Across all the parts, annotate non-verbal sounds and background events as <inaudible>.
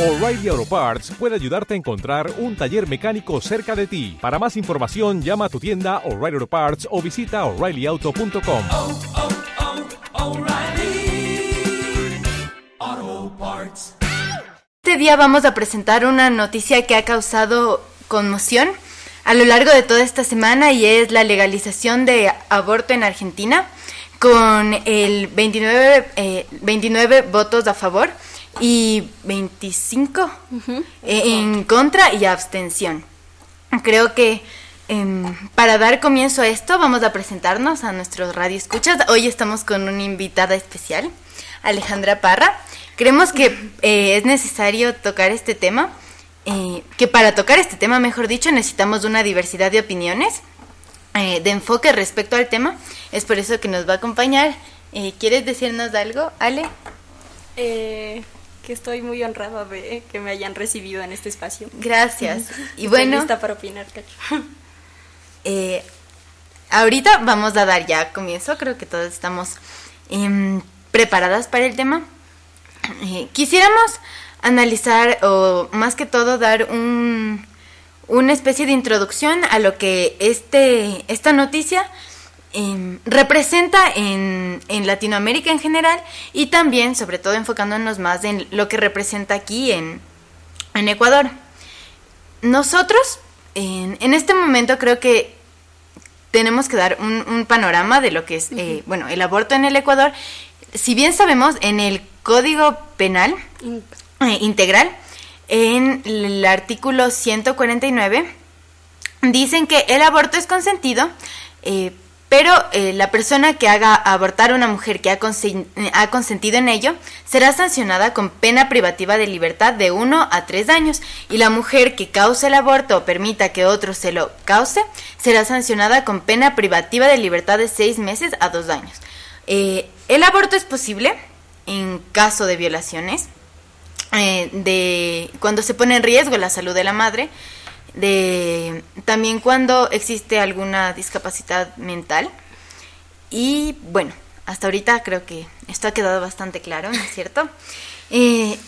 O'Reilly Auto Parts puede ayudarte a encontrar un taller mecánico cerca de ti. Para más información, llama a tu tienda O'Reilly Auto Parts o visita oreillyauto.com. oh, oh, Parts. Este día vamos a presentar una noticia que ha causado conmoción a lo largo de toda esta semana y es la legalización de aborto en Argentina con el 29, eh, 29 votos a favor y 25 eh, en contra y abstención. Creo que em, para dar comienzo a esto vamos a presentarnos a nuestros radio escuchas. Hoy estamos con una invitada especial, Alejandra Parra. Creemos que eh, es necesario tocar este tema, eh, que para tocar este tema, mejor dicho, necesitamos una diversidad de opiniones, eh, de enfoque respecto al tema. Es por eso que nos va a acompañar. Eh, ¿Quieres decirnos algo, Ale? Eh, que estoy muy honrada de que me hayan recibido en este espacio. Gracias. <laughs> Y Estoy bueno, lista para opinar, Cacho. eh, ahorita vamos a dar ya comienzo. Creo que todas estamos em, preparadas para el tema. Eh, quisiéramos analizar o más que todo dar un, una especie de introducción a lo que este, esta noticia em, representa en, en Latinoamérica en general y también, sobre todo, enfocándonos más en lo que representa aquí en, en Ecuador. Nosotros, en, en este momento, creo que tenemos que dar un, un panorama de lo que es, eh, bueno, el aborto en el Ecuador. Si bien sabemos, en el Código Penal eh, Integral, en el artículo 149, dicen que el aborto es consentido, eh, pero eh, la persona que haga abortar a una mujer que ha, consen- ha consentido en ello será sancionada con pena privativa de libertad de 1 a 3 años y la mujer que cause el aborto o permita que otro se lo cause será sancionada con pena privativa de libertad de 6 meses a 2 años. Eh, el aborto es posible en caso de violaciones, eh, de cuando se pone en riesgo la salud de la madre, de también cuando existe alguna discapacidad mental. Y bueno, hasta ahorita creo que esto ha quedado bastante claro, ¿no es cierto? <laughs> Eh,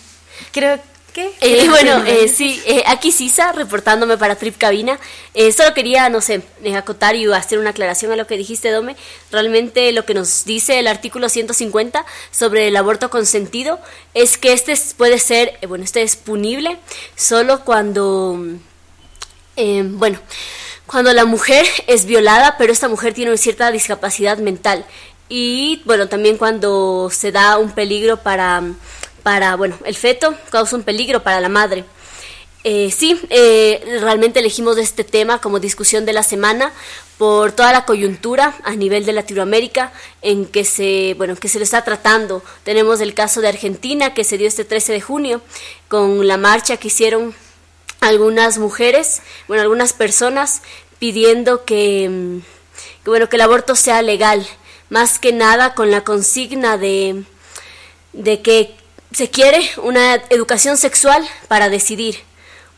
creo que... Eh, bueno, eh, sí, eh, aquí Sisa, reportándome para Trip Cabina. Eh, solo quería, no sé, eh, acotar y hacer una aclaración a lo que dijiste, Dome. Realmente lo que nos dice el artículo 150 sobre el aborto consentido es que este es- puede ser, eh, bueno, este es punible solo cuando, eh, bueno, cuando la mujer es violada, pero esta mujer tiene una cierta discapacidad mental. Y bueno, también cuando se da un peligro para, para bueno, el feto, causa un peligro para la madre. Eh, sí, eh, realmente elegimos este tema como discusión de la semana por toda la coyuntura a nivel de Latinoamérica en que se, bueno, que se lo está tratando. Tenemos el caso de Argentina que se dio este 13 de junio con la marcha que hicieron algunas mujeres, bueno, algunas personas pidiendo que, mm, que, bueno, que el aborto sea legal, más que nada con la consigna de, de que se quiere una educación sexual para decidir,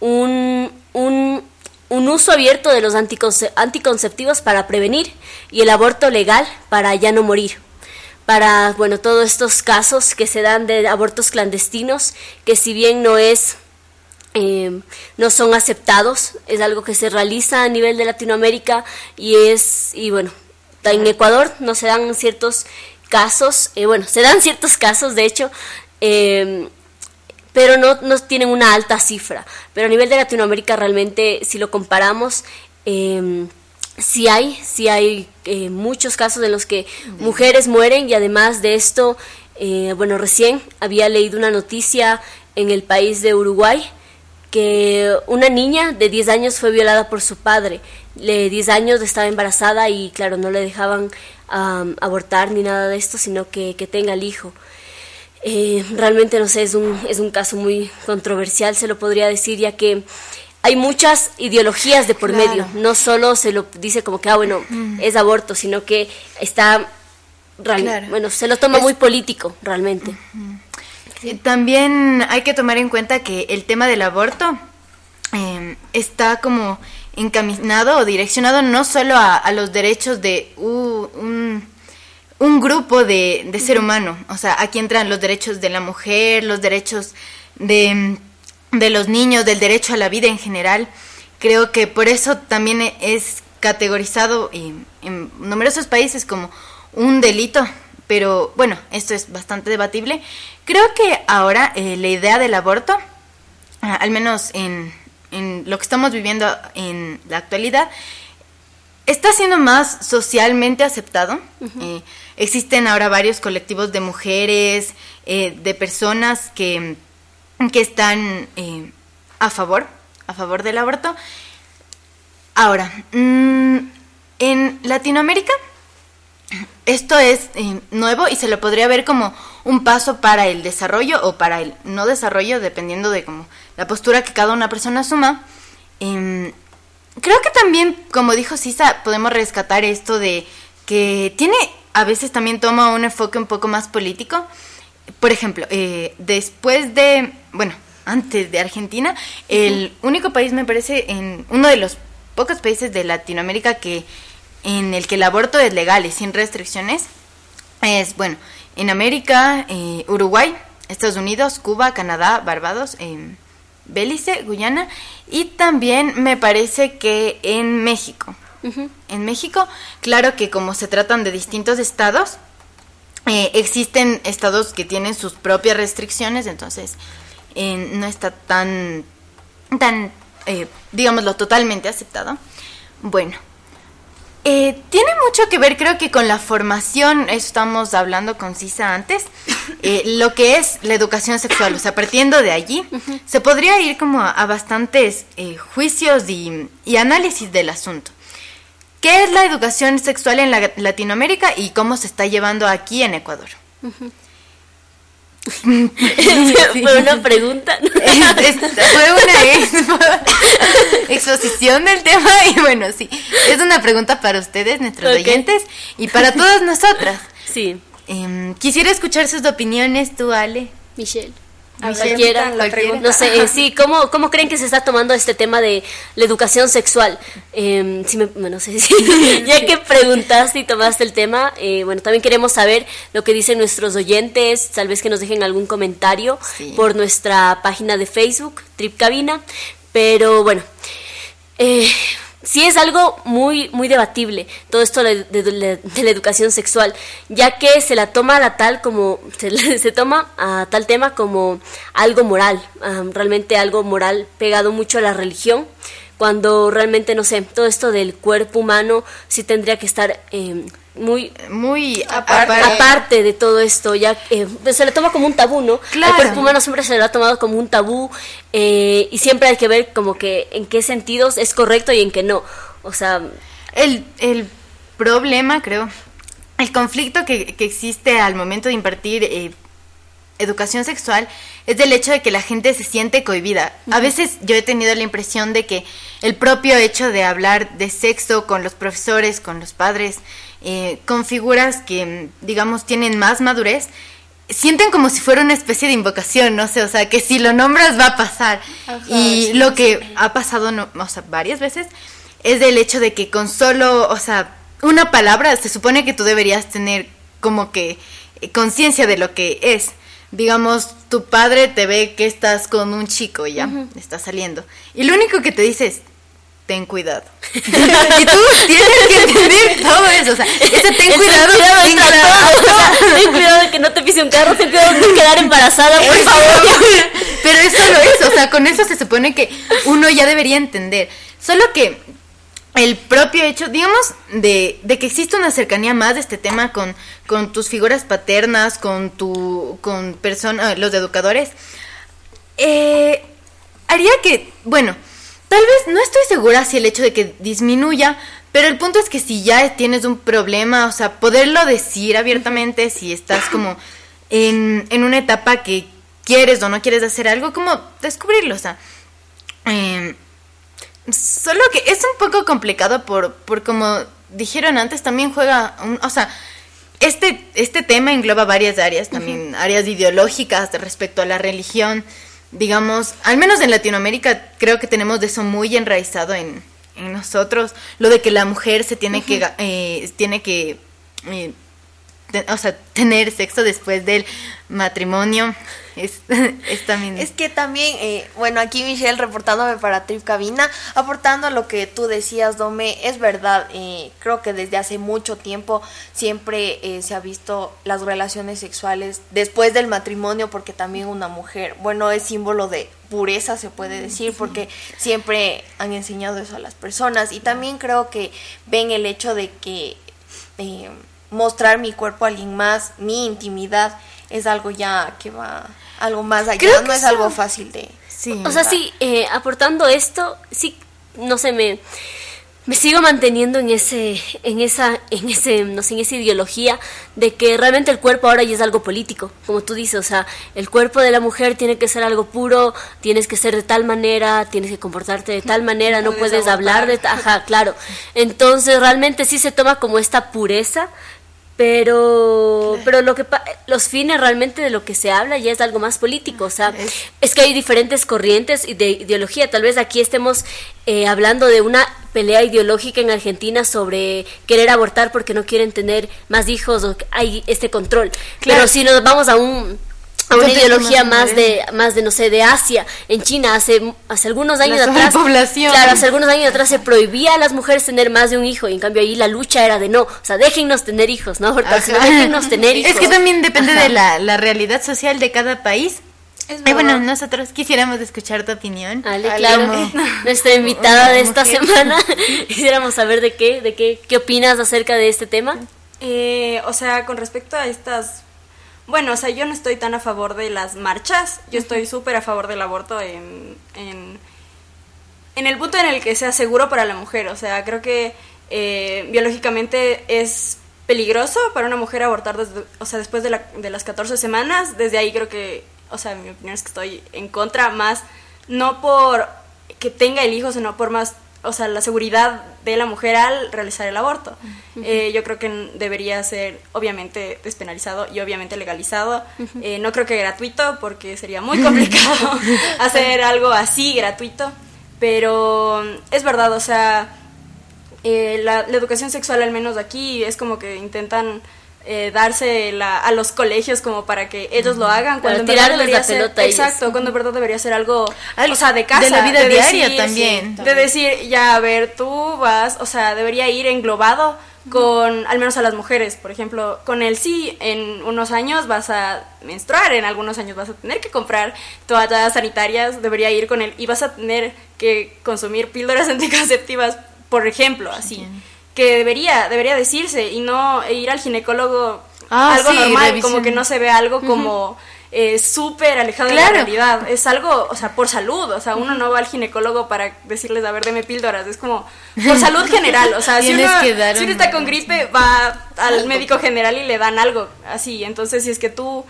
un, un, un uso abierto de los anticonce- anticonceptivos para prevenir y el aborto legal para ya no morir. Para bueno todos estos casos que se dan de abortos clandestinos que si bien no es eh, no son aceptados es algo que se realiza a nivel de Latinoamérica y es y bueno en Ecuador no se dan ciertos casos eh, bueno se dan ciertos casos de hecho eh, pero no, no tienen una alta cifra. Pero a nivel de Latinoamérica realmente, si lo comparamos, eh, sí hay, sí hay eh, muchos casos en los que mujeres mueren y además de esto, eh, bueno, recién había leído una noticia en el país de Uruguay que una niña de 10 años fue violada por su padre. De 10 años estaba embarazada y claro, no le dejaban abortar ni nada de esto, sino que, que tenga el hijo. Eh, realmente no sé, es un, es un caso muy controversial, se lo podría decir, ya que hay muchas ideologías de por Claro. medio. No solo se lo dice como que, ah, bueno, es aborto, sino que está, real- Claro. bueno, se lo toma Es- muy político, realmente. Eh, También hay que tomar en cuenta que el tema del aborto eh, está como encaminado o direccionado no solo a, a los derechos de un, un grupo de, de ser humano, o sea, aquí entran los derechos de la mujer, los derechos de, de los niños, del derecho a la vida en general. Creo que por eso también es categorizado en, en numerosos países como un delito, pero bueno, esto es bastante debatible. Creo que ahora eh, la idea del aborto, ah, al menos en, en lo que estamos viviendo en la actualidad, está siendo más socialmente aceptado. Eh, existen ahora varios colectivos de mujeres, eh, de personas que, que están eh, a favor, a favor del aborto. Ahora, mm, en Latinoamérica esto es eh, nuevo y se lo podría ver como un paso para el desarrollo o para el no desarrollo, dependiendo de como la postura que cada una persona asuma. Em, creo que también, como dijo Sisa, podemos rescatar esto de que tiene, a veces también toma un enfoque un poco más político. Por ejemplo, eh, después de, bueno, antes de Argentina, el único país me parece, en uno de los pocos países de Latinoamérica que en el que el aborto es legal y sin restricciones, es, bueno, en América, eh, Uruguay, Estados Unidos, Cuba, Canadá, Barbados, eh, Belice, Guyana y también me parece que en México. En México, claro que como se tratan de distintos estados, eh, existen estados que tienen sus propias restricciones, entonces eh, no está tan, tan digámoslo, totalmente aceptado. Bueno, eh, tiene mucho que ver, creo que con la formación, estamos hablando con Cisa antes, <laughs> eh, lo que es la educación sexual, o sea, partiendo de allí, se podría ir como a, a bastantes eh, juicios y, y análisis del asunto. ¿Qué es la educación sexual en la- Latinoamérica y cómo se está llevando aquí en Ecuador? Fue una pregunta. Es- es- fue una expo- exposición del tema y bueno, sí, es una pregunta para ustedes, nuestros Ok. oyentes, y para todas nosotras. Sí, Em, quisiera escuchar sus opiniones, tú, Ale. Michelle. Cualquiera. No sé, eh, sí, ¿cómo, ¿cómo creen que se está tomando este tema de la educación sexual? Eh, si me, bueno, no sé <laughs> si, ya que preguntaste y tomaste el tema, eh, bueno, también queremos saber lo que dicen nuestros oyentes, tal vez que nos dejen algún comentario Sí. por nuestra página de Facebook, Trip Cabina, pero bueno, eh, sí es algo muy muy debatible todo esto de, la educación sexual ya que se la toma a la tal como <laughs> se, se toma a tal tema como algo moral ah, realmente algo moral pegado mucho a la religión cuando realmente no sé todo esto del cuerpo humano sí tendría que estar eh, muy Muy Aparte. aparte de todo esto, ya eh, se le toma como un tabú, ¿no? Claro. El cuerpo humano siempre se lo ha tomado como un tabú eh, y siempre hay que ver como que en qué sentidos es correcto y en qué no. O sea, El, el problema, creo, el conflicto que, que existe al momento de impartir eh, educación sexual es del hecho de que la gente se siente cohibida. A veces yo he tenido la impresión de que el propio hecho de hablar de sexo con los profesores, con los padres, eh, con figuras que, digamos, tienen más madurez, sienten como si fuera una especie de invocación, no sé, o sea, que si lo nombras va a pasar. Ajá, y sí, lo que ha pasado, no, o sea, varias veces, es del hecho de que con solo, o sea, una palabra se supone que tú deberías tener como que eh, conciencia de lo que es. Digamos, tu padre te ve que estás con un chico ya, estás saliendo. Y lo único que te dice es, ten cuidado. <laughs> y tú tienes que entender todo eso, o sea, ese ten el cuidado, cuidado ten cuidado. todo. <laughs> O sea, ten cuidado de que no te pise un carro, ten cuidado de no quedar embarazada, por Eso. favor. Pero es solo eso, o sea, con eso se supone que uno ya debería entender. Solo que el propio hecho, digamos, de, de que existe una cercanía más de este tema con, con tus figuras paternas, con tu, con personas, los educadores, eh, haría que, bueno, tal vez no estoy segura si el hecho de que disminuya, pero el punto es que si ya tienes un problema, o sea, poderlo decir abiertamente, si estás como en, en una etapa que quieres o no quieres hacer algo, como descubrirlo, o sea. em, solo que es un poco complicado por, por como dijeron antes, también juega, un- o sea, este, este tema engloba varias áreas, también áreas ideológicas respecto a la religión, digamos, al menos en Latinoamérica creo que tenemos de eso muy enraizado en, en nosotros, lo de que la mujer se tiene que, eh, tiene que eh, o sea, tener sexo después del matrimonio es, <laughs> es también... Es que también, eh, bueno, aquí Michelle reportándome para Trip Cabina, aportando a lo que tú decías, Dome, es verdad, eh, creo que desde hace mucho tiempo siempre eh, se ha visto las relaciones sexuales después del matrimonio, porque también una mujer, bueno, es símbolo de pureza, se puede decir, porque siempre han enseñado eso a las personas. Y también creo que ven el hecho de que eh, mostrar mi cuerpo a alguien más, mi intimidad, es algo ya que va algo más allá, Creo no es algo fácil de... sí. O sea, sí, eh, aportando esto, sí, no sé, me, me sigo manteniendo en ese, en esa, en ese, no sé, en esa ideología de que realmente el cuerpo ahora ya es algo político, como tú dices, o sea, el cuerpo de la mujer tiene que ser algo puro, tienes que ser de tal manera, tienes que comportarte de tal <laughs> manera, no puedes hablar de, ajá, claro. Entonces, realmente sí se toma como esta pureza, pero pero lo que pa- los fines realmente de lo que se habla ya es algo más político o sea es, que hay diferentes corrientes y de ideología. Tal vez aquí estemos eh, hablando de una pelea ideológica en Argentina sobre querer abortar porque no quieren tener más hijos o hay este control. Pero si nos vamos a un a una ideología más de más de no sé de Asia en China hace hace algunos años La atrás sobrepoblación. claro hace algunos años atrás se prohibía a las mujeres tener más de un hijo y en cambio ahí la lucha era de no, o sea, déjennos tener hijos, ¿no? Porque déjennos tener hijos. Es que también depende de la, la realidad social de cada país. Es Y bueno, nosotros quisiéramos escuchar tu opinión. Ale, Ale, claro, como- <laughs> nuestra invitada de esta mujer. semana. <laughs> Quisiéramos saber de qué, de qué, qué opinas acerca de este tema. Eh, o sea, con respecto a estas... Bueno, o sea, yo no estoy tan a favor de las marchas. Yo estoy súper a favor del aborto en, en, en el punto en el que sea seguro para la mujer. O sea, creo que eh, biológicamente es peligroso para una mujer abortar desde, o sea, después de, la- de las 14 semanas. Desde ahí creo que, o sea, mi opinión es que estoy en contra más, no por que tenga el hijo, sino por más, o sea, la seguridad de la mujer al realizar el aborto. Eh, yo creo que debería ser obviamente despenalizado y obviamente legalizado. Eh, no creo que gratuito porque sería muy complicado <laughs> hacer algo así gratuito. Pero es verdad, o sea, eh, la, la educación sexual al menos aquí es como que intentan eh, darse la- a los colegios como para que ellos lo hagan cuando en verdad debería la ser exacto cuando en verdad debería ser algo o sea de casa de la vida de diaria decir, también. de decir ya a ver tú vas o sea debería ir englobado con al menos a las mujeres. Por ejemplo con el sí en unos años vas a menstruar en algunos años vas a tener que comprar toallas sanitarias debería ir con él. Y vas a tener que consumir píldoras <laughs> anticonceptivas por ejemplo así que debería debería decirse y no ir al ginecólogo Ah, algo sí, normal revisión. como que no se ve algo como eh, súper alejado de la realidad. Es algo o sea por salud o sea uno no va al ginecólogo para decirles a ver deme píldoras es como por salud general o sea <laughs> si uno, si uno un- está con gripe va al médico general y le dan algo así. Entonces si es que tú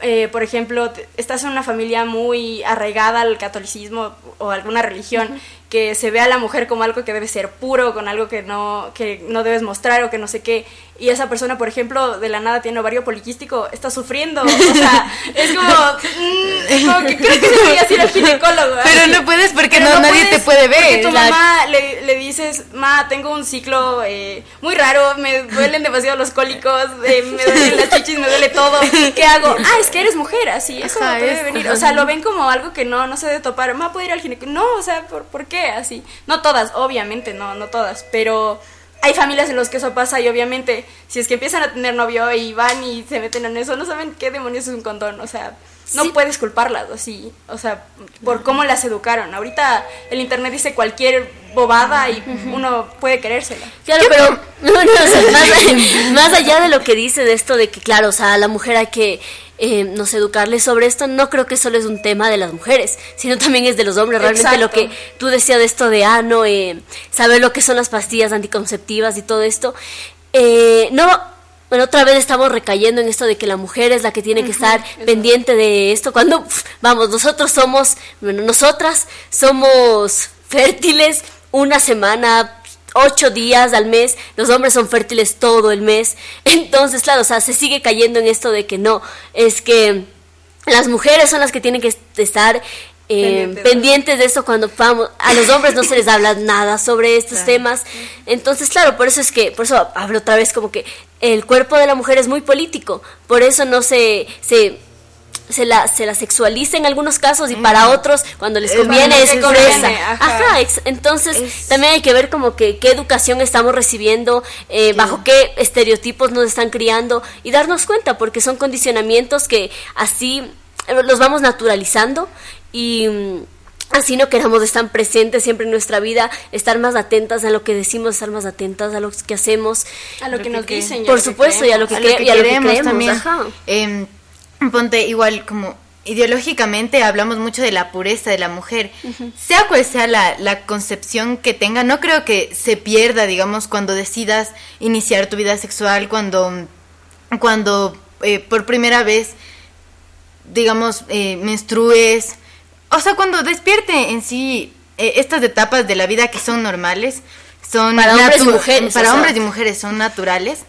eh, por ejemplo, estás en una familia muy arraigada al catolicismo o alguna religión que se ve a la mujer como algo que debe ser puro, con algo que no, que no debes mostrar o que no sé qué, y esa persona, por ejemplo, de la nada tiene ovario poliquístico, está sufriendo, o sea, es como, mm, es como que creo que deberías ir al ginecólogo. Pero así. no puedes porque no, nadie puedes, te puede ver. Porque tu La- mamá le, le dices, ma, tengo un ciclo eh, muy raro, me duelen demasiado los cólicos, eh, me duelen las chichis, me duele todo. ¿Qué hago? Ah, es que eres mujer, así, eso Ajá, puede es- venir. O sea, lo ven como algo que no, no se debe topar. Ma, ¿puedo ir al ginecólogo? No, o sea, ¿por, ¿por qué? Así. No todas, obviamente, no, no todas, pero hay familias en las que eso pasa y obviamente si es que empiezan a tener novio y van y se meten en eso, no saben qué demonios es un condón, o sea, no Sí. puedes culparlas así, o sea, por cómo las educaron. Ahorita el internet dice cualquier bobada y uno puede querérsela. Claro, pero <laughs> no, no, o sea, más, más allá de lo que dice de esto de que, claro, o sea, a la mujer hay que, eh, no sé, educarle sobre esto, no creo que solo es un tema de las mujeres, sino también es de los hombres. Realmente lo que tú decías de esto de, ah, no, eh, saber lo que son las pastillas anticonceptivas y todo esto, eh, no... Bueno, otra vez estamos recayendo en esto de que la mujer es la que tiene que estar pendiente de esto. Cuando, vamos, nosotros somos, bueno, nosotras somos fértiles una semana, ocho días al mes, los hombres son fértiles todo el mes. <laughs> Entonces, claro, o sea, se sigue cayendo en esto de que no, es que las mujeres son las que tienen que est- estar eh, Pendientes, de eso cuando vamos, a los hombres no se les habla <laughs> nada sobre estos temas. Entonces, claro, por eso es que, por eso hablo otra vez como que el cuerpo de la mujer es muy político, por eso no se, se se la, se la sexualiza en algunos casos y para otros cuando les Es conviene es conviene, ajá. Ajá, ex- entonces Es- también hay que ver como que qué educación estamos recibiendo, eh, bajo qué estereotipos nos están criando y darnos cuenta porque son condicionamientos que así eh, los vamos naturalizando y mm, así no queramos estar presentes siempre en nuestra vida, estar más atentas a lo que decimos, estar más atentas a lo que hacemos. A lo que nos dicen. Por lo que supuesto, y a lo que a lo cre- que y a lo que queremos creemos, también. ajá. Ponte igual como ideológicamente hablamos mucho de la pureza de la mujer. Sea cual sea la, la concepción que tenga, no creo que se pierda, digamos, cuando decidas iniciar tu vida sexual, cuando, cuando eh, por primera vez, digamos, eh, menstrues. O sea, cuando despierte en sí eh, estas etapas de la vida que son normales, son Para hombres y mujeres, para o sea. hombres y mujeres son naturales.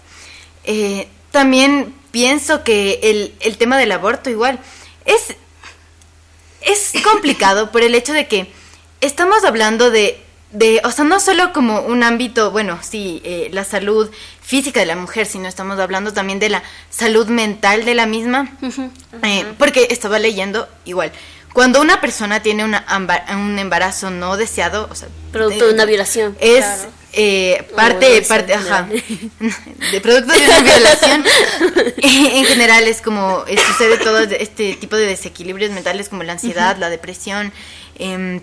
También pienso que el, el tema del aborto igual es, es <laughs> complicado por el hecho de que estamos hablando de, de, o sea, no solo como un ámbito, bueno, sí, eh, la salud física de la mujer, sino estamos hablando también de la salud mental de la misma. Eh, porque estaba leyendo igual. Cuando una persona tiene una un embarazo no deseado, o sea, Producto de una violación. es Claro. Eh, parte, parte, en ajá, <laughs> de producto de una violación. <laughs> en general es como eh, sucede todo este tipo de desequilibrios mentales como la ansiedad, la depresión, em,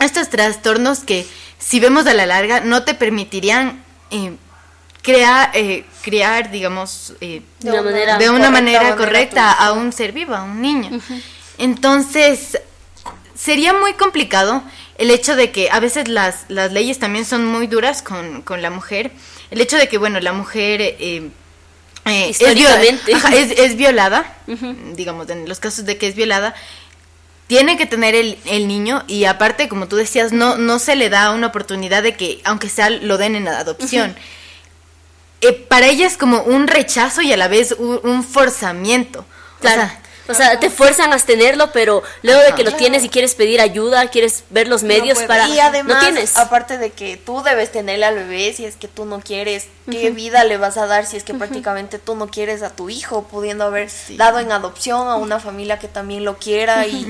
estos trastornos que si vemos a la larga no te permitirían eh, crear, eh, criar, digamos, eh, De una manera de una correcta, manera a un ser vivo, a un niño. Entonces, sería muy complicado el hecho de que a veces las, las leyes también son muy duras con, con la mujer. El hecho de que, bueno, la mujer eh, eh, es, viola- Históricamente. ajá, es, es violada, digamos, en los casos de que es violada, tiene que tener el, el niño y aparte, como tú decías, no, no se le da una oportunidad de que, aunque sea, lo den en adopción. Eh, para ella es como un rechazo y a la vez un, un forzamiento. O Claro. sea, O sea, te fuerzan a tenerlo, pero luego de que lo tienes y quieres pedir ayuda, quieres ver los medios para... Y además, no tienes. aparte de que tú debes tenerle al bebé si es que tú no quieres, ¿qué vida le vas a dar si es que prácticamente tú no quieres a tu hijo, pudiendo haber dado en adopción a una familia que también lo quiera y,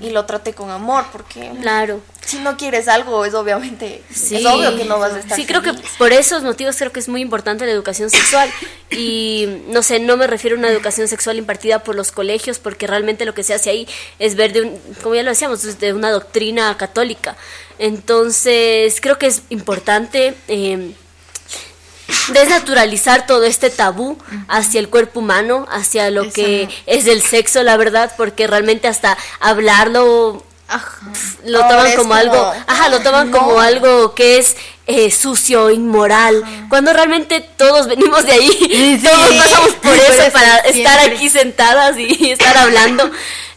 y lo trate con amor? Porque Claro. Si no quieres algo, es obviamente, Sí. es obvio que no vas a estar Sí, creo que por esos motivos creo que es muy importante la educación sexual y no sé, no me refiero a una educación sexual impartida por los colegios porque realmente lo que se hace ahí es ver de un, como ya lo decíamos, de una doctrina católica. Entonces, creo que es importante eh, desnaturalizar todo este tabú hacia el cuerpo humano, hacia lo que es el sexo, la verdad, porque realmente hasta hablarlo ajá. lo toman como, como, algo, ajá, lo toman no. como algo que es eh, sucio, inmoral, cuando realmente todos venimos de ahí, Sí, <laughs> todos sí. pasamos por Por eso eso para estar aquí sentadas y <laughs> estar hablando.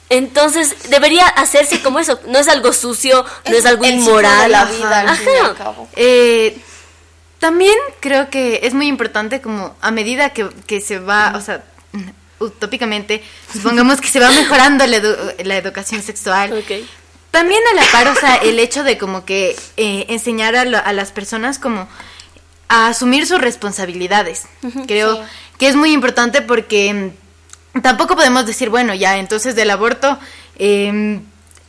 Entonces, debería hacerse como eso, no es algo sucio, no es algo inmoral. de la vida, al fin y al Ajá. cabo. Eh, también creo que es muy importante como a medida que, que se va, o sea, utópicamente, supongamos que se va mejorando la, edu- la educación sexual. Ok. También a la par, o sea, el hecho de como que eh, enseñar a, lo- a las personas como a asumir sus responsabilidades. Creo sí. que es muy importante porque mm, tampoco podemos decir, bueno, ya, entonces del aborto, eh,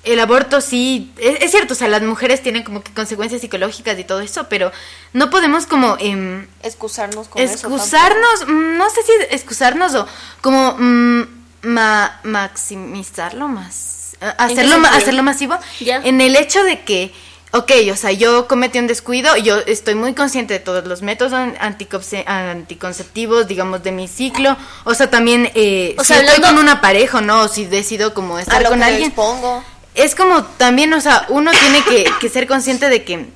el aborto sí, es, es cierto, o sea, las mujeres tienen como que consecuencias psicológicas y todo eso, pero no podemos como... em, Excusarnos con eso. excusarnos, mm, no sé si excusarnos o como mm, ma- maximizarlo más, hacerlo, hacerlo masivo, en el hecho de que, ok, o sea, yo cometí un descuido, yo estoy muy consciente de todos los métodos an- anticonce- anticonceptivos, digamos, de mi ciclo, o sea, también, eh, O si sea, estoy con una pareja no, o si decido como A estar lo con que alguien, es como también, o sea, uno tiene que, que ser consciente de que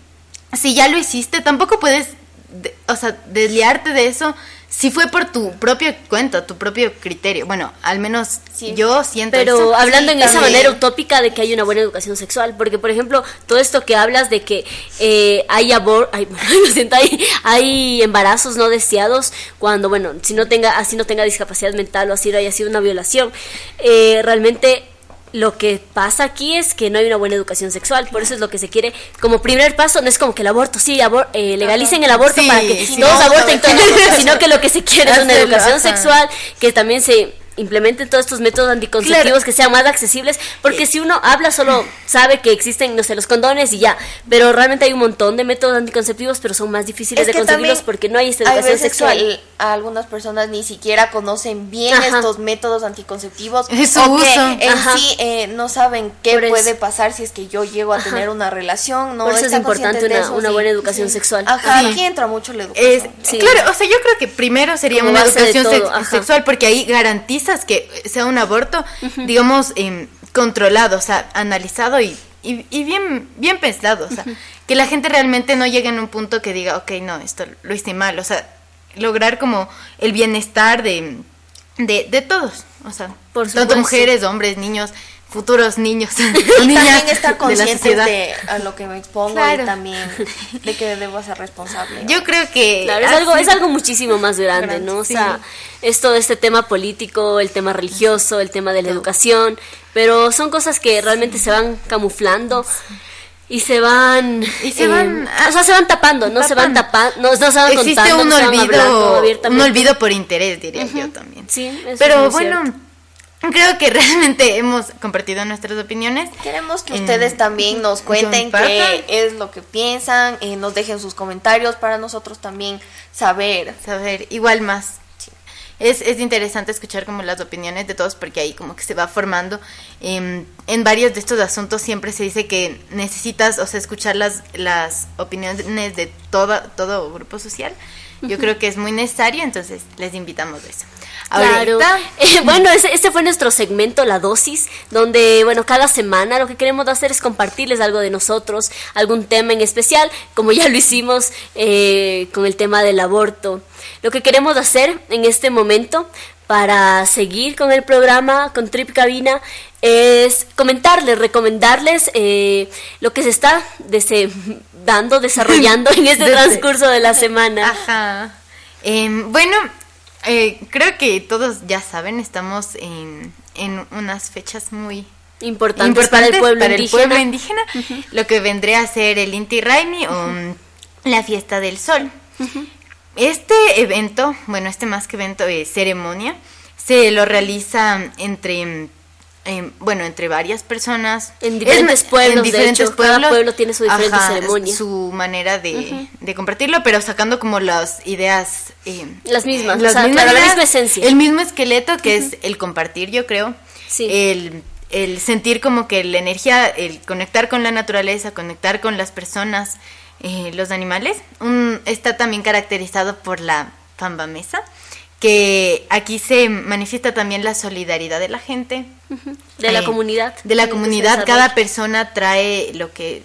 si ya lo hiciste, tampoco puedes, de- o sea, desliarte de eso si fue por tu propio cuenta, tu propio criterio. Bueno, al menos Sí. yo siento Pero eso. hablando Sí, en esa manera utópica de que hay una buena educación sexual, porque por ejemplo, todo esto que hablas de que eh, hay abor hay, <laughs> hay, hay embarazos no deseados cuando, bueno, si no tenga, así no tenga discapacidad mental o así no haya sido una violación, eh, realmente lo que pasa aquí es que no hay una buena educación sexual, por eso es lo que se quiere como primer paso, no es como que el aborto, sí, abor- eh, legalicen el aborto Sí, para que sí, todos no, aborten, no, todos <laughs> sino que lo que se quiere es una educación sexual, que también se implementen todos estos métodos anticonceptivos Claro. que sean más accesibles, porque si uno habla solo sabe que existen, no sé, los condones y ya, pero realmente hay un montón de métodos anticonceptivos, pero son más difíciles Es de que conseguirlos porque no hay esta hay educación veces sexual. que a algunas personas ni siquiera conocen bien Ajá. estos métodos anticonceptivos Es su o que uso. en Ajá. sí eh, no saben qué Por eso. puede pasar si es que yo llego a tener una relación. No Por eso es importante una- eso, una sí. buena educación sexual. Ajá, aquí entra mucho la Es, educación. Sí. Claro, o sea, yo creo que primero sería Como una educación todo, sex- ajá. sexual porque ahí que sea un aborto, digamos, em, controlado, o sea, analizado y, y, y bien, bien pensado, o sea, que la gente realmente no llegue en un punto que diga, ok, no, esto lo hice mal, o sea, lograr como el bienestar de, de, de todos, o sea, Por tanto mujeres, hombres, niños, futuros niños, <laughs> Y también estar conscientes de, a lo que me expongo Claro. y también <laughs> de que debo ser responsable. Yo creo que... Claro, es algo, es algo muchísimo más grande, Grande, ¿no? O sí. sea, es todo este tema político, el tema religioso, el tema de la educación, pero son cosas que realmente se van camuflando y se van... Y se van, eh, o sea, se van tapando, no se van tapan. tapando, no, no se van existe contando, un no se van hablando olvido un olvido por interés diría yo también Sí, eso es pero bueno cierto. Creo que <laughs> realmente hemos compartido nuestras opiniones. Queremos que ustedes también nos cuenten qué es lo que piensan, eh, nos dejen sus comentarios para nosotros también saber. saber igual más. Es, es interesante escuchar como las opiniones de todos porque ahí como que se va formando. Em, en varios de estos asuntos siempre se dice que necesitas o sea escuchar las las opiniones de toda todo grupo social. Yo creo que es muy necesario entonces les invitamos a eso Claro. <laughs> Eh, bueno, ese, este fue nuestro segmento, La Dosis, donde, bueno, cada semana lo que queremos hacer es compartirles algo de nosotros, algún tema en especial, como ya lo hicimos eh, con el tema del aborto. Lo que queremos hacer en este momento para seguir con el programa, con Trip Cabina, es comentarles, recomendarles eh, lo que se está dese- dando, desarrollando <laughs> en este transcurso de la semana. Ajá. Em, bueno, eh, creo que todos ya saben, estamos en, en unas fechas muy Importantes, para el pueblo para el indígena. pueblo indígena, lo que vendría a ser el Inti Raimi o la Fiesta del Sol. Este evento, bueno, este más que evento es ceremonia, se lo realiza entre, em, bueno, entre varias personas. En diferentes Es- pueblos, de hecho, cada pueblo tiene su diferente ajá, ceremonia. Su manera de, de compartirlo, pero sacando como las ideas... eh, Las mismas, las o sea, mismas claro, la misma esencia. El mismo esqueleto que es el compartir, yo creo. Sí. El, el sentir como que la energía, el conectar con la naturaleza, conectar con las personas, eh, los animales, un- está también caracterizado por la pamba mesa, que aquí se manifiesta también la solidaridad de la gente. De la eh, comunidad. De la comunidad, cada persona trae lo que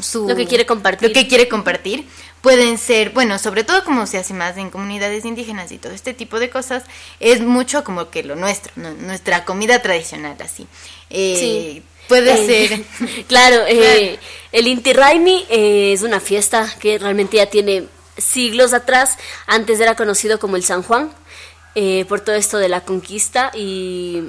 su Lo que quiere compartir. Lo que quiere compartir. Pueden ser, bueno, sobre todo como se hace más en comunidades indígenas y todo este tipo de cosas, es mucho como que lo nuestro, ¿no? nuestra comida tradicional, así. Eh, Sí. Puede Eh, ser. <laughs> claro, eh, el Inti Raimi eh, es una fiesta que realmente ya tiene siglos atrás. Antes era conocido como el San Juan, eh, por todo esto de la conquista y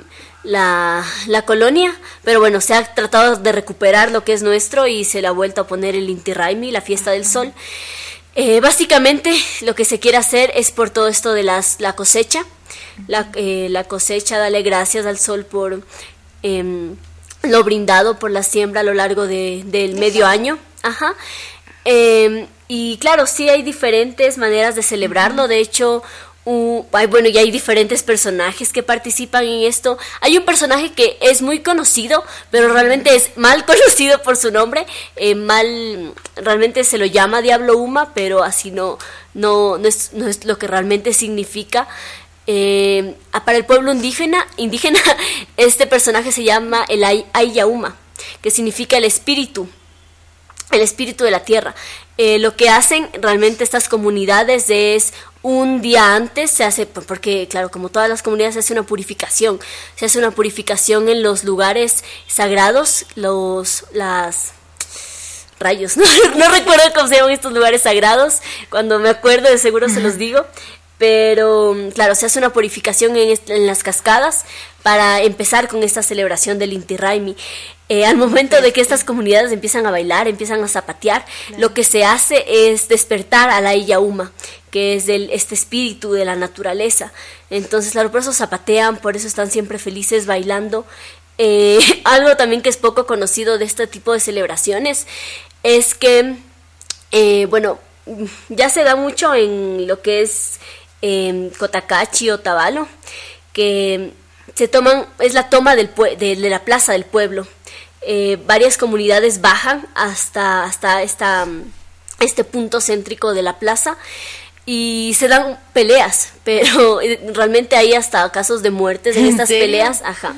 la, la colonia. Pero bueno, se ha tratado de recuperar lo que es nuestro y se le ha vuelto a poner el Inti Raimi, la fiesta del sol. Eh, básicamente lo que se quiere hacer es por todo esto de las, la cosecha. La, eh, la cosecha, darle gracias al sol por em, lo brindado por la siembra a lo largo de- del medio año. Ajá. Em, y claro, sí hay diferentes maneras de celebrarlo. De hecho, u- ay, bueno, y hay diferentes personajes que participan en esto. Hay un personaje que es muy conocido, pero realmente es mal <laughs> conocido por su nombre. eh, mal, realmente se lo llama Diablo Uma, pero así no, no, no, es, no es lo que realmente significa. Eh, para el pueblo indígena, indígena, <laughs> este personaje se llama el Ay- Ayauma, que significa el espíritu el espíritu de la tierra. Eh, lo que hacen realmente estas comunidades es un día antes se hace, por- porque claro, como todas las comunidades se hace una purificación, se hace una purificación en los lugares sagrados, los, las rayos, <laughs> no, no recuerdo cómo se llaman estos lugares sagrados, cuando me acuerdo de seguro se los digo, pero claro, se hace una purificación en, en las cascadas para empezar con esta celebración del Inti Raymi. Eh, al momento de que estas comunidades empiezan a bailar, empiezan a zapatear, lo que se hace es despertar a la Iyauma, que es del, este espíritu de la naturaleza. Entonces, claro, por eso zapatean, por eso están siempre felices bailando. Eh, <laughs> algo también que es poco conocido de este tipo de celebraciones es que, eh, bueno, ya se da mucho en lo que es eh, Cotacachi o Tabalo, que se toman, es la toma del de la plaza del pueblo. Eh, varias comunidades bajan hasta, hasta esta, este punto céntrico de la plaza y se dan peleas, <laughs> pero realmente hay hasta casos de muertes en ¿En estas peleas, ajá.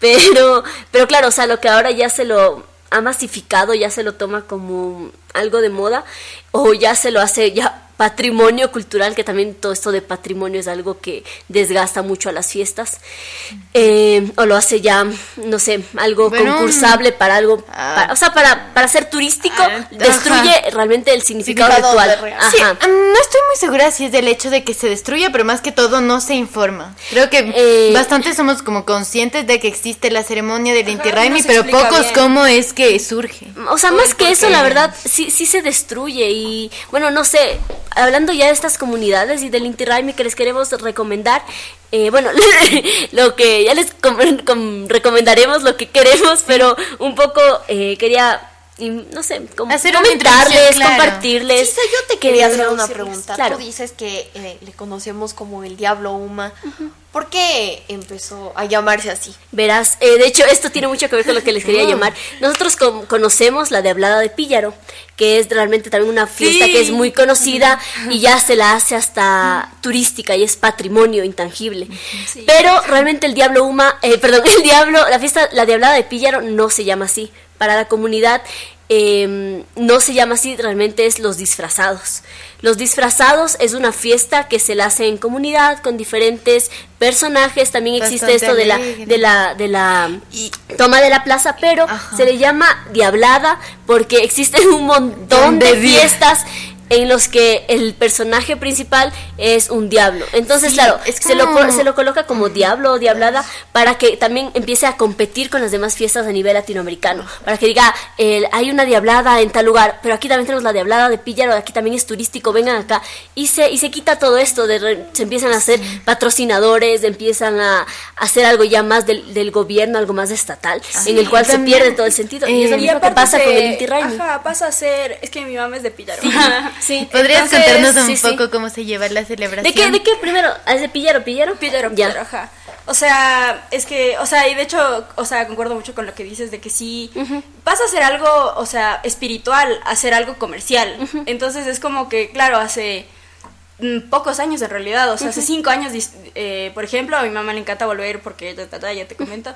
Pero, pero claro, o sea, lo que ahora ya se lo ha masificado, ya se lo toma como algo de moda, o ya se lo hace ya patrimonio cultural, que también todo esto de patrimonio es algo que desgasta mucho a las fiestas, eh, o lo hace ya, no sé, algo Bueno, concursable para algo, ah. para- o sea, para, para ser turístico, Ah, destruye ajá. realmente el significado, Significado de ritual. real. Sí, Ajá. mm, no estoy muy segura si es del hecho de que se destruya, pero más que todo no se informa. Creo que Eh, bastante somos como conscientes de que existe la ceremonia del Inti no pero pocos bien. cómo es que surge. O sea, Uy, más que eso, la verdad, sí, sí se destruye. Y bueno, no sé, hablando ya de estas comunidades y del Inti que les queremos recomendar, eh, bueno, <laughs> lo que ya les com- com- recomendaremos lo que queremos, pero un poco eh, quería, y, no sé, com- Hacer comentarles, claro. compartirles. Yo te que- quería hacer una pregunta. Claro. Tú dices que eh, le conocemos como el Diablo Uma. ¿Por qué empezó a llamarse así? Verás, eh, de hecho esto tiene mucho que ver con lo que les quería <laughs> llamar. Nosotros con- conocemos la de Hablada de Píllaro, que es realmente también una fiesta Sí. que es muy conocida y ya se la hace hasta turística y es patrimonio intangible. Pero realmente el Diablo Uma, eh, perdón, <laughs> el Diablo, la fiesta, la de Hablada de Píllaro no se llama así. Para la comunidad eh, no se llama así, realmente es los disfrazados. Los disfrazados es una fiesta que se la hace en comunidad con diferentes personajes. También existe esto de la, de la, de la toma de la plaza, pero Ajá. se le llama diablada porque existen un montón de fiestas en los que el personaje principal es un diablo. Entonces, Sí, claro, es se, lo, se lo coloca como diablo o diablada para que también empiece a competir con las demás fiestas a nivel latinoamericano. Para que diga, el- hay una diablada en tal lugar, pero aquí también tenemos la diablada de Píllaro, aquí también es turístico, vengan acá. Y se, y se quita todo esto, de re- se empiezan a hacer patrocinadores, empiezan a, a hacer algo ya más del, del gobierno, algo más estatal, en el cual se pierde todo el sentido. y es lo eh, mismo que pasa se- con el Inti Raymi. Ajá, pasa a ser. Es que mi mamá es de Píllaro. Sí. ¿Podrías Entonces, contarnos un sí, sí. poco cómo se lleva la celebración? ¿De qué, ¿De qué primero? ¿Ah, ¿Es de Pillaro, Pillaro? Píllaro, Ya. Ajá. O sea, es que, o sea, y de hecho, o sea, concuerdo mucho con lo que dices de que sí pasa a ser algo, o sea, espiritual, a ser algo comercial. Entonces es como que, claro, hace mm, pocos años en realidad, o sea, hace cinco años, eh, por ejemplo, a mi mamá le encanta volver porque ya te comento.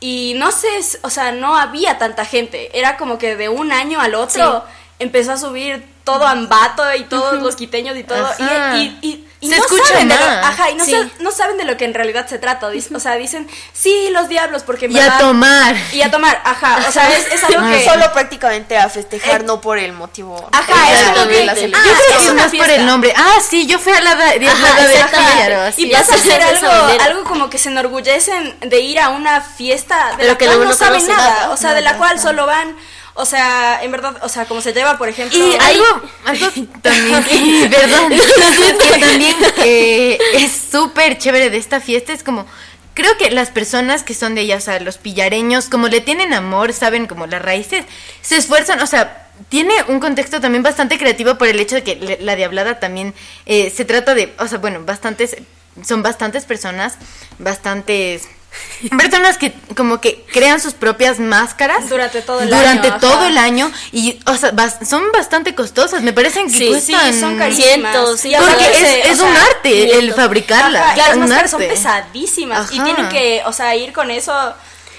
Y no sé, o sea, no había tanta gente. Era como que de un año al otro empezó a subir todo Ambato y todos los quiteños y todo. y- Ajá. Y, y, y Se no escucha saben de lo- ajá, y no, Sí. sa- no saben de lo que en realidad se trata. O sea, dicen, sí, los diablos, porque en Y a tomar. Y a tomar, ajá. O sea, es, es algo que. Solo prácticamente a festejar, Eh, no por el motivo. Ajá, real exactamente. de la Ah, Yo celebración. creo que es es más por el nombre. Ah, sí, yo fui a la de, de Ajá. Y pasa a ser algo, algo como que se enorgullecen de ir a una fiesta de Pero la que cual no saben nada. nada. O sea, de la cual solo van. O sea, en verdad, o sea, como se lleva, por ejemplo. Y algo, algo <laughs> también, <laughs> perdón, <laughs> que también eh, es súper chévere de esta fiesta es como, creo que las personas que son de ella, o sea, los pillareños, como le tienen amor, saben como las raíces, se esfuerzan, o sea, tiene un contexto también bastante creativo por el hecho de que le- la Diablada también eh, se trata de, o sea, bueno, bastantes, son bastantes personas, bastantes... <laughs> Personas que como que crean sus propias máscaras Durante todo el durante año, todo ajá. el año y o sea, bas- son bastante costosas, me parecen que Sí, cuestan Sí, son carísimas. Cientos, sí, porque es, o un sea, arte el miento. fabricarla. Ajá, y las máscaras son pesadísimas. Y tienen que, o sea, ir con eso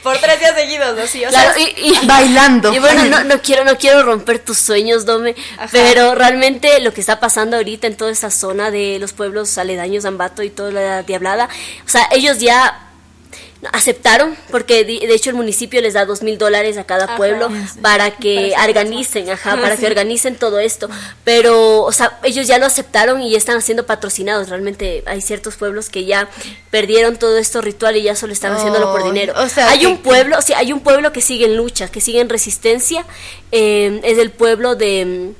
por tres días seguidos, así. O Claro, sea, y, y- <laughs> Bailando. Y bueno, no, no quiero, no quiero romper tus sueños, Dome, Ajá. pero realmente lo que está pasando ahorita en toda esa zona de los pueblos aledaños, Ambato y toda la Diablada, o sea, ellos ya aceptaron, porque de, de hecho el municipio les da dos mil dólares a cada Ajá. pueblo para que Para organicen, ajá, para que organicen todo esto. Pero, o sea, ellos ya lo aceptaron y ya están siendo patrocinados. Realmente hay ciertos pueblos que ya perdieron todo esto ritual y ya solo están haciéndolo por dinero. o sea, hay que- un pueblo, sí, hay un pueblo que sigue en lucha, que sigue en resistencia. eh, es el pueblo de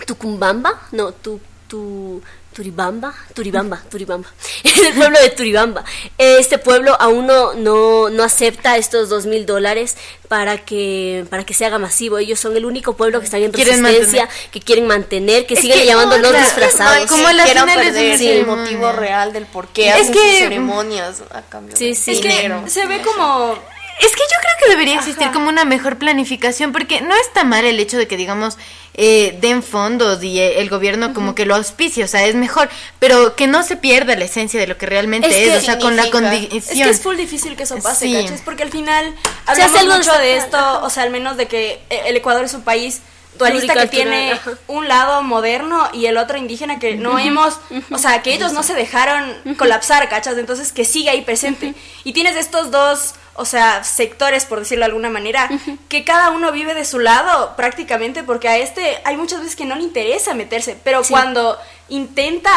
mm, Tucumbamba, no, tu, tu, Turibamba, Turibamba, Turibamba. <laughs> El pueblo de Turibamba. Este pueblo aún no, no, no acepta estos dos mil dólares para que, para que se haga masivo. Ellos son el único pueblo que están en Quieren resistencia, mantener. que quieren mantener, que Es siguen que, llamando no, los disfrazados. Como la perder el ceremonia. motivo real del por qué Es hacen que- sus ceremonias a cambio Sí, de sí. Es que dinero. se ve como Es que yo creo que debería existir como una mejor planificación, porque no está mal el hecho de que, digamos, eh, den fondos y eh, el gobierno como que lo auspicie, o sea, es mejor, pero que no se pierda la esencia de lo que realmente Es es, que o sea, con la condición. Es que es full difícil que eso pase, Sí. ¿cachas? Porque al final hace hablamos algo mucho de esto, o sea, al menos de que eh, el Ecuador es un país dualista que tiene ajá. un lado moderno y el otro indígena que no hemos, o sea, que ellos no se dejaron colapsar, ¿cachas? Entonces que sigue ahí presente. Y tienes estos dos, o sea, sectores, por decirlo de alguna manera, que cada uno vive de su lado prácticamente porque a este hay muchas veces que no le interesa meterse, pero cuando intenta,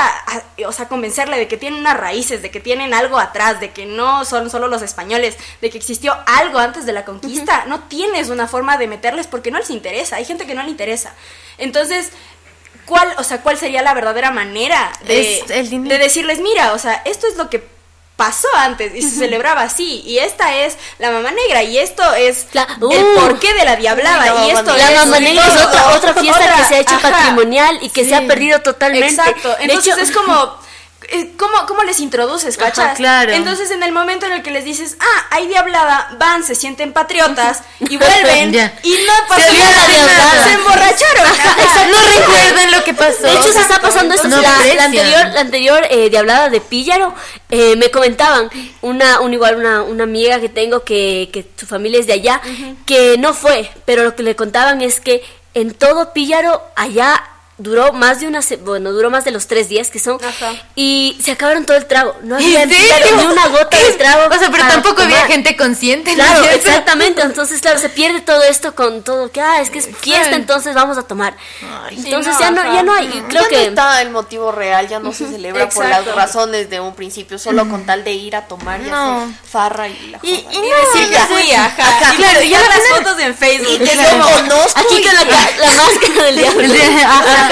o sea, convencerle de que tienen unas raíces, de que tienen algo atrás, de que no son solo los españoles, de que existió algo antes de la conquista, no tienes una forma de meterles porque no les interesa, hay gente que no le interesa. Entonces, ¿cuál, o sea, cuál sería la verdadera manera de, de decirles, mira, o sea, esto es lo que pasó antes y se celebraba así y esta es la mamá negra y esto es La- el uh. porqué de la diablada La y esto. La es Mamá Negra es otra, otra fiesta otra, que se ha hecho ajá. patrimonial y que se ha perdido totalmente. Exacto. De Entonces hecho- es como. eh, ¿Cómo, ¿Cómo les introduces, Ajá, cachas? claro. Entonces, en el momento en el que les dices, ah, hay diablada, van, se sienten patriotas y vuelven <laughs> y no pasó nada, se emborracharon. Ajá. No recuerdan lo que pasó. De hecho, la, anterior, la anterior eh, de hablada de Píllaro, eh, me comentaban, una, un, igual una, una amiga que tengo que, que su familia es de allá, que no fue, pero lo que le contaban es que en todo Píllaro allá duró más de una se- bueno duró más de los tres días que son Ajá. y se acabaron todo el trago no había ni una gota de trago O sea, pero tampoco había gente consciente. ¿no es Claro, exactamente. Entonces, claro, se pierde todo esto con todo que, ah, es que es fiesta, entonces vamos a tomar. entonces no, ya no, ya no hay. y creo ya que no está el motivo real, ya no se celebra por las razones de un principio, solo con tal de ir a tomar y hacer farra y la Y, y Y no, decir, ya ya fui, ajá. Claro, y a publicar la las fotos en Facebook. Y como- conozco aquí y con ya. la máscara del <laughs> diablo.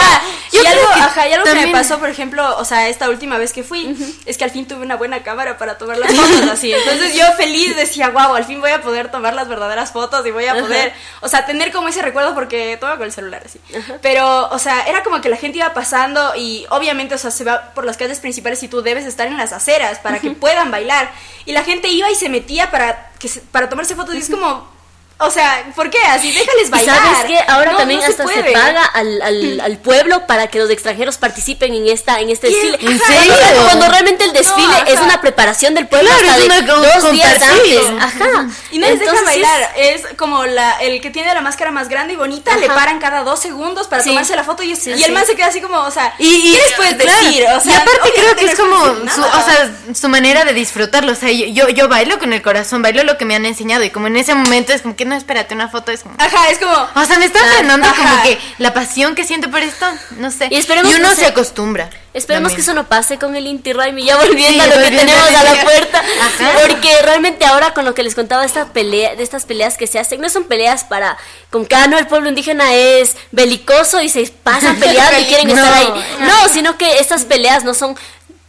Ajá. Yo y algo, que ajá, y algo que me pasó, por ejemplo, o sea, esta última vez que fui, es que al fin tuve una buena cámara para tomar las fotos así. Entonces yo feliz decía, wow, al fin voy a poder tomar las verdaderas fotos y voy a poder, o sea, tener como ese recuerdo porque toma con el celular así. Pero, o sea, era como que la gente iba pasando y obviamente, o sea, se va por las calles principales y tú debes estar en las aceras para que puedan bailar. Y la gente iba y se metía para, que se- para tomarse fotos y es como... O sea, ¿por qué? Así, déjales bailar. sabes que ahora No, también no hasta se, paga al, al, al pueblo para que los extranjeros participen en esta en este desfile. ¿en Cuando- serio? Cuando, realmente el desfile No, es una preparación del pueblo Claro, hasta es de una co- dos días compartir. antes. Ajá. Y no les es- bailar, es como la, el que tiene la máscara más grande y bonita, le paran cada dos segundos para Sí. tomarse la foto y, es- Sí, y sí. el man se queda así como, o sea, Y, y- ¿qué les puedes claro, decir? O sea, y aparte creo que es como su, o sea, su manera de disfrutarlo. O sea, yo, yo, yo bailo con el corazón, bailo lo que me han enseñado. Y como en ese momento es como que no, espérate, una foto es como. Ajá, es como... O sea, me está frenando como que la pasión que siento por esto, no sé. Y esperemos uno que se se- acostumbra. Esperemos también. que eso no pase con el Inti Raymi, ya volviendo Sí, a lo que tenemos a la <laughs> puerta. Ajá. Porque realmente ahora con lo que les contaba esta pelea, de estas peleas que se hacen, no son peleas para con que ah, no el pueblo indígena es belicoso y se pasan peleando y <laughs> quieren No. estar ahí. No, sino que estas peleas no son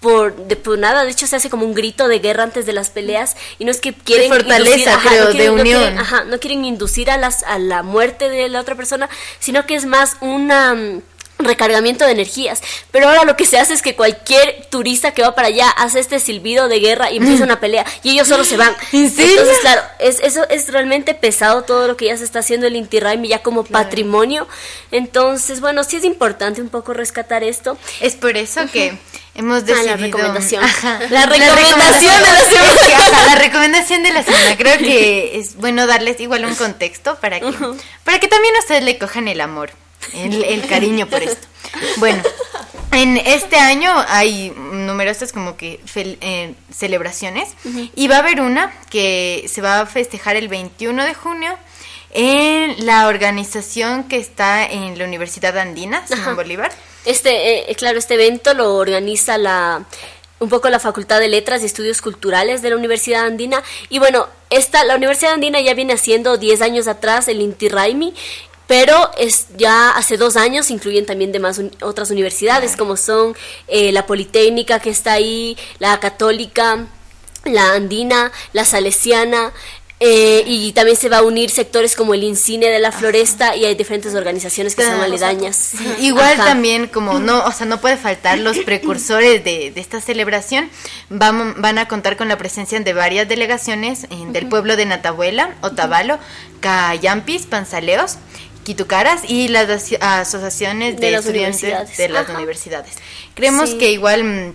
por, de, por nada, de hecho se hace como un grito de guerra antes de las peleas y no es que quieren fortaleza, inducir- creo, no de quieren- no unión. quieren- ajá, no quieren inducir a las a la muerte de la otra persona, sino que es más una mm, recargamiento de energías. Pero ahora lo que se hace es que cualquier turista que va para allá hace este silbido de guerra y empieza una pelea y ellos solo se van. <gasps> ¿En serio? Entonces, claro, es, eso es realmente pesado todo lo que ya se está haciendo el Inti Raymi ya como patrimonio. Entonces, bueno, sí es importante un poco rescatar esto. Es por eso que hemos Ah, decidido. la recomendación. Ajá. La recomendación de la semana. Ajá, la recomendación de la semana. Creo que <laughs> es bueno darles igual un contexto para que, para que también ustedes le cojan el amor, el, el cariño por esto. Bueno, En este año hay numerosas como que fel- eh, celebraciones y va a haber una que se va a festejar el 21 de junio en la organización que está en la Universidad Andina, Ajá. Bolívar. Este, eh, claro, este evento lo organiza la un poco la Facultad de Letras y Estudios Culturales de la Universidad Andina. Y bueno, esta, la Universidad Andina ya viene haciendo 10 años atrás el Inti Raimi, pero es ya hace dos años incluyen también demás uni- otras universidades, como son eh, la Politécnica que está ahí, la Católica, la Andina, la Salesiana. Eh, y también se va a unir sectores como el INCINE de la Floresta y hay diferentes organizaciones que son aledañas. Igual Ajá. también como no, o sea, no puede faltar los <clears throat> precursores de, de esta celebración. Vamos, van a contar con la presencia de varias delegaciones eh, del pueblo de Natabuela, Otavalo, Cayampis, Panzaleos, Quitucaras y las aso- asociaciones de, De las estudiantes universidades. de las Ajá. universidades. Creemos Sí. que igual mm,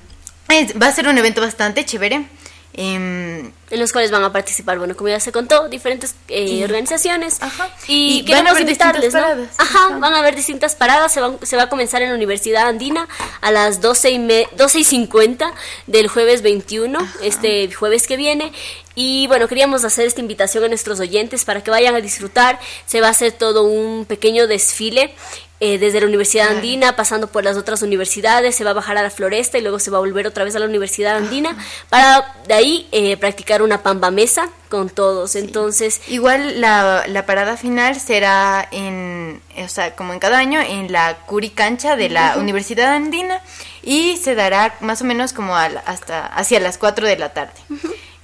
es- va a ser un evento bastante chévere. Em, en los cuales van a participar, bueno, como ya se contó, diferentes eh, organizaciones. Ajá. Y, Y van a queremos haber distintas ¿no? paradas. Ajá, Ajá. van a haber distintas paradas. Se, van- se va a comenzar en la Universidad Andina a las 12 y, me- 12 y 50 del jueves 21, este jueves que viene. Y bueno, queríamos hacer esta invitación a nuestros oyentes para que vayan a disfrutar. Se va a hacer todo un pequeño desfile. Eh, desde la Universidad Andina, pasando por las otras universidades, se va a bajar a la floresta y luego se va a volver otra vez a la Universidad Andina para de ahí eh, practicar una pamba mesa con todos. Entonces, Igual la, la parada final será en, o sea, como en cada año, en la Curicancha de la Universidad Andina y se dará más o menos como hasta hacia las 4 de la tarde.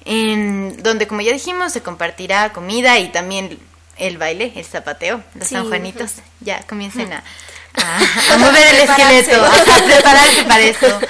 En donde, como ya dijimos, se compartirá comida y también el baile, el zapateo, los Sí. sanjuanitos. Ya comiencen a, a, a mover el esqueleto, a prepararse para eso.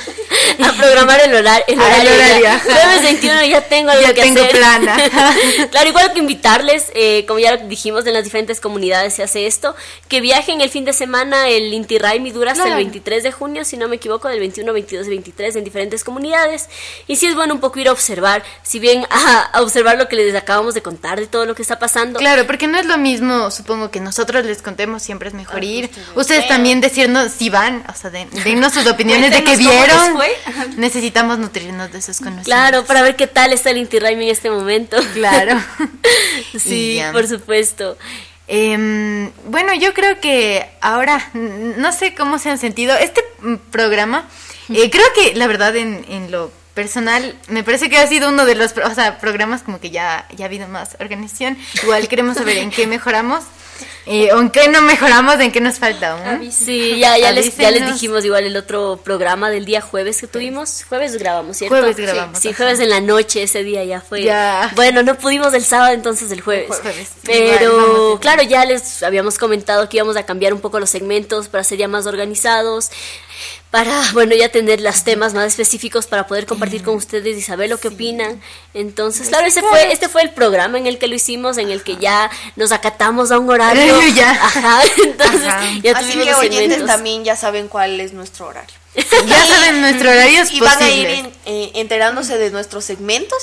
a programar el horario. El Ah, el horario, ya. Jueves 21 ya tengo algo Ya que tengo hacer. plan, ajá. <laughs> claro, igual que invitarles, eh, como ya dijimos, en las diferentes comunidades se hace esto, que viajen el fin de semana, el Inti Raimi dura hasta el Claro. 23 de junio, si no me equivoco, del 21, 22 y 23 en diferentes comunidades. Y sí es bueno un poco ir a observar, si bien <laughs> a, a observar lo que les acabamos de contar de todo lo que está pasando. Claro, porque no es lo mismo, supongo que nosotros les contemos, siempre es Ah, mejor ir. Ustedes también decirnos si van, o sea, de, dennos sus opiniones de cómo vieron. Necesitamos nutrirnos de esos conocimientos. Claro, para ver qué tal está el Inti Raimi en este momento. Claro. <laughs> sí, Y por supuesto. Em, bueno, yo creo que ahora, no sé cómo se han sentido. Este programa, eh, creo que la verdad en, en lo personal, me parece que ha sido uno de los o sea, programas como que ya, ya ha habido más organización. Igual queremos saber en qué mejoramos, o en qué no mejoramos, en qué nos falta aún. Sí, ya, ya, les, ya les dijimos igual el otro programa del día jueves que tuvimos. Jueves grabamos, ¿cierto? Jueves grabamos, Sí, jueves en la noche, ese día ya fue. Ya. Bueno, no pudimos el sábado, entonces el jueves. Jueves, Pero igual, claro, ya les habíamos comentado que íbamos a cambiar un poco los segmentos para ser ya más organizados. Para, <laughs> bueno, ya tener los temas más específicos para poder compartir con ustedes y saber lo que opinan. Entonces, claro, ese fue, este fue el programa en el que lo hicimos, en el que ya nos acatamos a un horario. <laughs> Ya. Ajá, <laughs> entonces Ajá. ya Así que oyentes también ya saben cuál es nuestro horario. Ya saben nuestro horario es y van a ir en- eh, enterándose de nuestros segmentos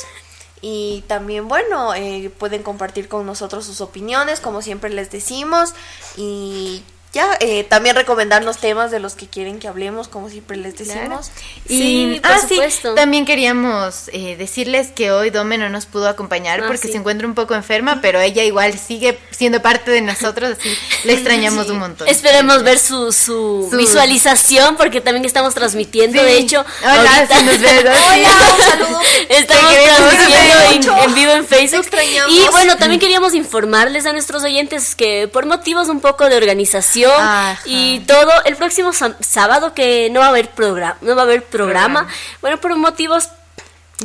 y también bueno eh, pueden compartir con nosotros sus opiniones como siempre les decimos y ya eh, también recomendarnos temas de los que quieren que hablemos como siempre les decimos Y, Sí, por ah, supuesto. sí, también queríamos eh, decirles que hoy Dome no nos pudo acompañar Ah, porque sí. se encuentra un poco enferma, pero ella igual sigue siendo parte de nosotros, así <laughs> la extrañamos un montón. Esperemos ver su, su, Su- visualización porque también estamos transmitiendo, de hecho. Hola, ahorita- nos ¿no? <laughs> Hola, un saludo. <laughs> Estamos transmitiendo en, en vivo en Facebook. extrañamos. Y bueno, también queríamos informarles a nuestros oyentes que por motivos un poco de organización Ajá. y todo, el próximo sábado que no va a haber programa, no va a haber programa, Programa. bueno, por motivos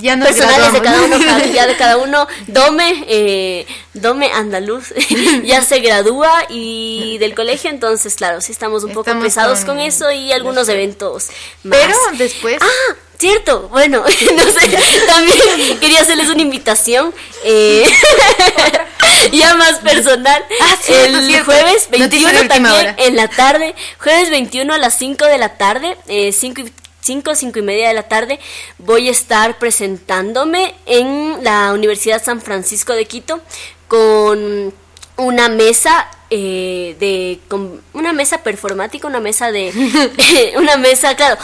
Ya nos personales de cada uno, ya de cada uno. <laughs> Dome, eh, Dome andaluz, <laughs> ya se gradúa y del colegio, entonces claro, sí estamos un poco Estamos pesados con con eso y algunos eventos más. Pero después Ah, cierto, bueno, <laughs> no sé, también quería hacerles una invitación, eh, <laughs> ya más personal, Ah, el jueves Noticia de 21 última también hora. en la tarde, jueves 21 a las 5 de la tarde, eh, 5 y 5, 5 y media de la tarde, voy a estar presentándome en la Universidad San Francisco de Quito con una mesa eh, de con una mesa performática, una mesa de <laughs> <laughs> una mesa, claro,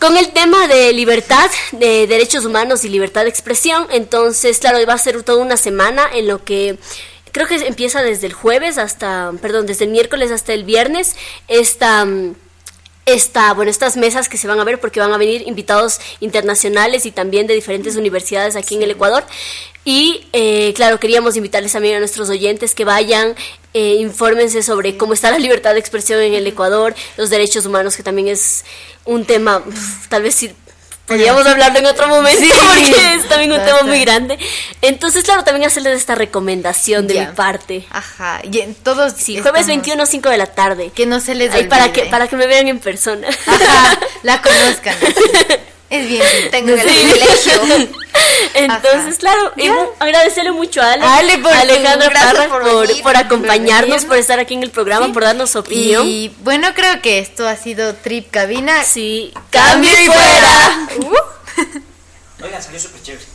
con el tema de libertad, de derechos humanos y libertad de expresión. Entonces, claro, va a ser toda una semana en lo que creo que empieza desde el jueves hasta, perdón, desde el miércoles hasta el viernes esta mm, esta, bueno, estas mesas que se van a ver porque van a venir invitados internacionales y también de diferentes universidades aquí en el Ecuador. Y eh, claro, queríamos invitarles también a nuestros oyentes que vayan, eh, infórmense sobre cómo está la libertad de expresión en el Ecuador, los derechos humanos, que también es un tema, tal vez sí Podríamos hablarlo en otro momento porque es también un tema muy grande. Entonces, claro, también hacerles esta recomendación de Ya. mi parte. Ajá, y en todos Sí, jueves estamos- 21, 5 de la tarde. Que no se les Ahí para que, para que me vean en persona. Ajá, la conozcan. <laughs> Es bien. Tengo el <laughs> privilegio. <laughs> Entonces, Ajá. claro, agradecerle mucho a Ale, Ale, por a Alejandra Parra por por, acompañarnos, por estar aquí en el programa, por darnos su opinión. Y bueno, creo que esto ha sido Trip Cabina. Sí, Cambio y fuera. <laughs> Oigan, salió súper chévere.